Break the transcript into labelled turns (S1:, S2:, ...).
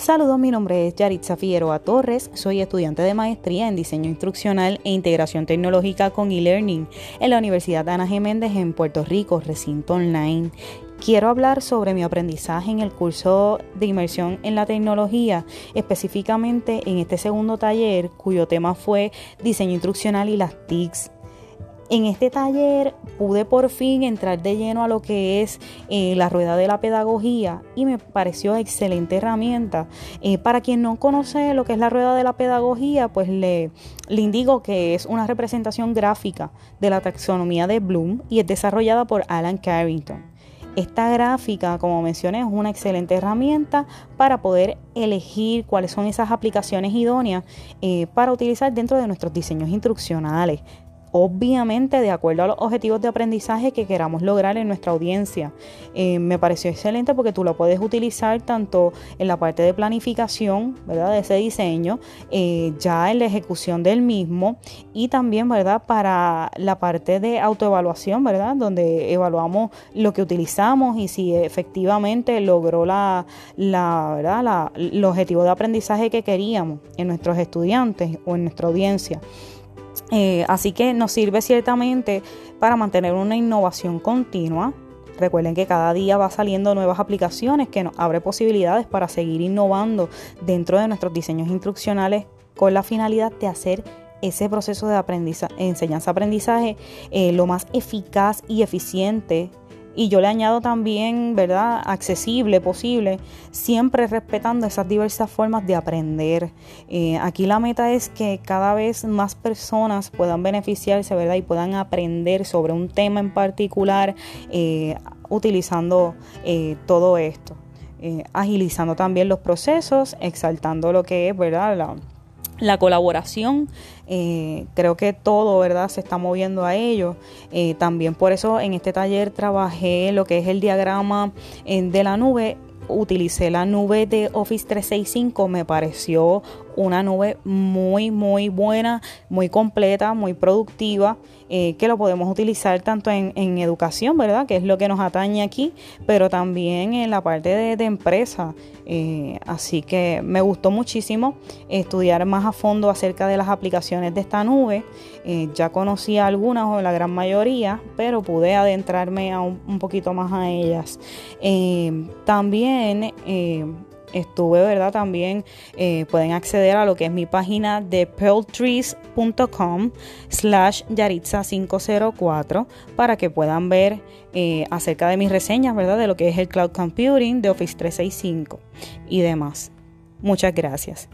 S1: Saludos, mi nombre es Yaritza Figueroa Torres, soy estudiante de maestría en diseño instruccional e integración tecnológica con e-learning en la Universidad Ana G. Méndez en Puerto Rico, recinto online. Quiero hablar sobre mi aprendizaje en el curso de inmersión en la tecnología, específicamente en este segundo taller cuyo tema fue diseño instruccional y las TICs. En este taller pude por fin entrar de lleno a lo que es eh, la rueda de la pedagogía y me pareció excelente herramienta. Eh, para quien no conoce lo que es la rueda de la pedagogía, pues le, le indico que es una representación gráfica de la taxonomía de Bloom y es desarrollada por Alan Carrington. Esta gráfica, como mencioné, es una excelente herramienta para poder elegir cuáles son esas aplicaciones idóneas eh, para utilizar dentro de nuestros diseños instruccionales obviamente de acuerdo a los objetivos de aprendizaje que queramos lograr en nuestra audiencia. Eh, me pareció excelente porque tú lo puedes utilizar tanto en la parte de planificación, ¿verdad? De ese diseño, eh, ya en la ejecución del mismo y también, ¿verdad? Para la parte de autoevaluación, ¿verdad? Donde evaluamos lo que utilizamos y si efectivamente logró la, la, ¿verdad? La, el objetivo de aprendizaje que queríamos en nuestros estudiantes o en nuestra audiencia. Eh, así que nos sirve ciertamente para mantener una innovación continua. Recuerden que cada día va saliendo nuevas aplicaciones que nos abre posibilidades para seguir innovando dentro de nuestros diseños instruccionales con la finalidad de hacer ese proceso de enseñanza-aprendizaje eh, lo más eficaz y eficiente y yo le añado también, ¿verdad?, accesible posible, siempre respetando esas diversas formas de aprender. Eh, aquí la meta es que cada vez más personas puedan beneficiarse, ¿verdad?, y puedan aprender sobre un tema en particular eh, utilizando eh, todo esto. agilizando también los procesos, exaltando lo que es, ¿verdad?, la, la colaboración, eh, creo que todo, ¿verdad? Se está moviendo a ello. Eh, también por eso en este taller trabajé lo que es el diagrama eh, de la nube. Utilicé la nube de Office 365, me pareció una nube muy, muy buena, muy completa, muy productiva, eh, que lo podemos utilizar tanto en, educación, ¿verdad? Que es lo que nos atañe aquí, pero también en la parte de, empresa. Eh, así que me gustó muchísimo estudiar más a fondo acerca de las aplicaciones de esta nube. Eh, ya conocía algunas o la gran mayoría, pero pude adentrarme a un, un poquito más a ellas. también estuve, ¿verdad? También eh, pueden acceder a lo que es mi página de pearltrees.com slash yaritza 504 para que puedan ver eh, acerca de mis reseñas, ¿verdad? De lo que es el cloud computing de Office 365 y demás. Muchas gracias.